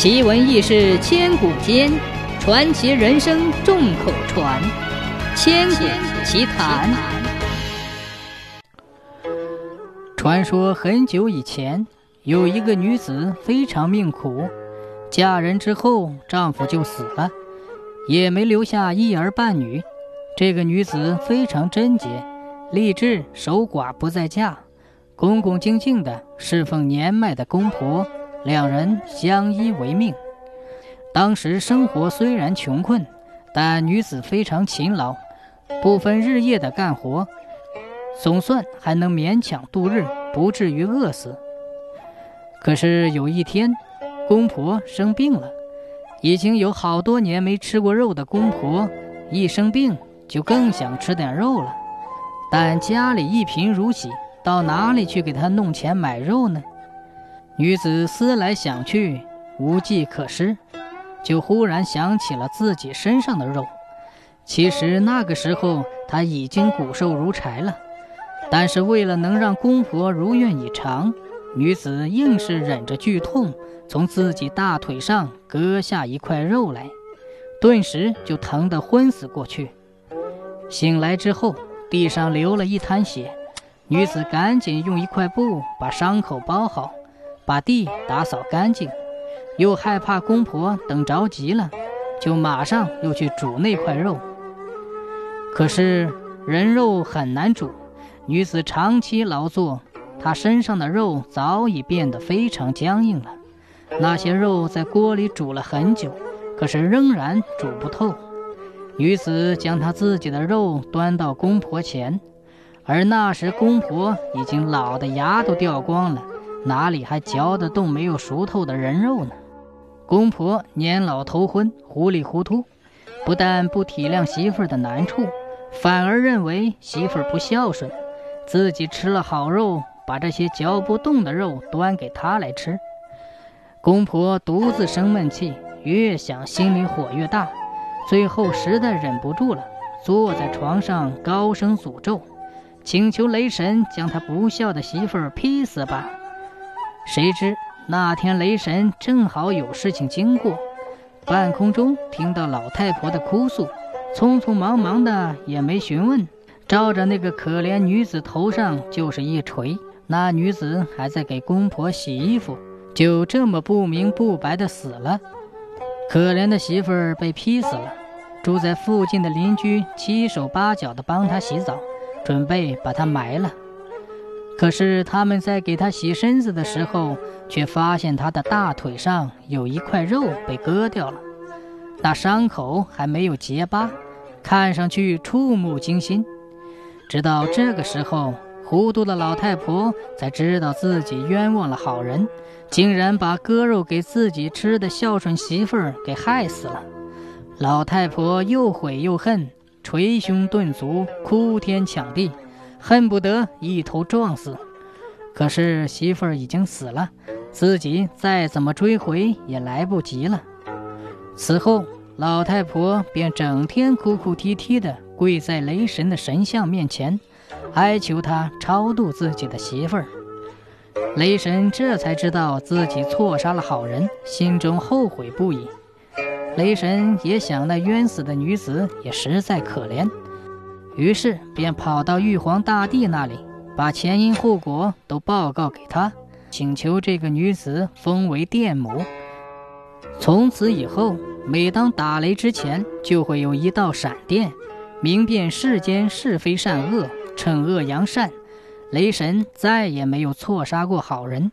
奇闻异事千古间，传奇人生众口传。千古奇谈。传说很久以前，有一个女子非常命苦，嫁人之后丈夫就死了，也没留下一儿半女。这个女子非常贞洁，立志守寡不再嫁，恭恭敬敬的侍奉年迈的公婆。两人相依为命。当时生活虽然穷困，但女子非常勤劳，不分日夜的干活，总算还能勉强度日，不至于饿死。可是有一天，公婆生病了，已经有好多年没吃过肉的公婆，一生病就更想吃点肉了。但家里一贫如洗，到哪里去给他弄钱买肉呢？女子思来想去，无计可施，就忽然想起了自己身上的肉。其实那个时候她已经骨瘦如柴了，但是为了能让公婆如愿以偿，女子硬是忍着剧痛，从自己大腿上割下一块肉来，顿时就疼得昏死过去。醒来之后，地上流了一滩血，女子赶紧用一块布把伤口包好。把地打扫干净，又害怕公婆等着急了，就马上又去煮那块肉。可是人肉很难煮，女子长期劳作，她身上的肉早已变得非常僵硬了。那些肉在锅里煮了很久，可是仍然煮不透。女子将她自己的肉端到公婆前，而那时公婆已经老的牙都掉光了。哪里还嚼得动没有熟透的人肉呢？公婆年老头昏，糊里糊涂，不但不体谅媳妇儿的难处，反而认为媳妇儿不孝顺，自己吃了好肉，把这些嚼不动的肉端给他来吃。公婆独自生闷气，越想心里火越大，最后实在忍不住了，坐在床上高声诅咒，请求雷神将他不孝的媳妇儿劈死吧。谁知那天雷神正好有事情经过，半空中听到老太婆的哭诉，匆匆忙忙的也没询问，照着那个可怜女子头上就是一锤。那女子还在给公婆洗衣服，就这么不明不白的死了。可怜的媳妇儿被劈死了，住在附近的邻居七手八脚的帮她洗澡，准备把她埋了。可是他们在给他洗身子的时候，却发现他的大腿上有一块肉被割掉了，那伤口还没有结疤，看上去触目惊心。直到这个时候，糊涂的老太婆才知道自己冤枉了好人，竟然把割肉给自己吃的孝顺媳妇儿给害死了。老太婆又悔又恨，捶胸顿足，哭天抢地。恨不得一头撞死，可是媳妇儿已经死了，自己再怎么追回也来不及了。此后，老太婆便整天哭哭啼啼的跪在雷神的神像面前，哀求他超度自己的媳妇儿。雷神这才知道自己错杀了好人，心中后悔不已。雷神也想，那冤死的女子也实在可怜。于是便跑到玉皇大帝那里，把前因后果都报告给他，请求这个女子封为电母。从此以后，每当打雷之前，就会有一道闪电，明辨世间是非善恶，惩恶扬善。雷神再也没有错杀过好人。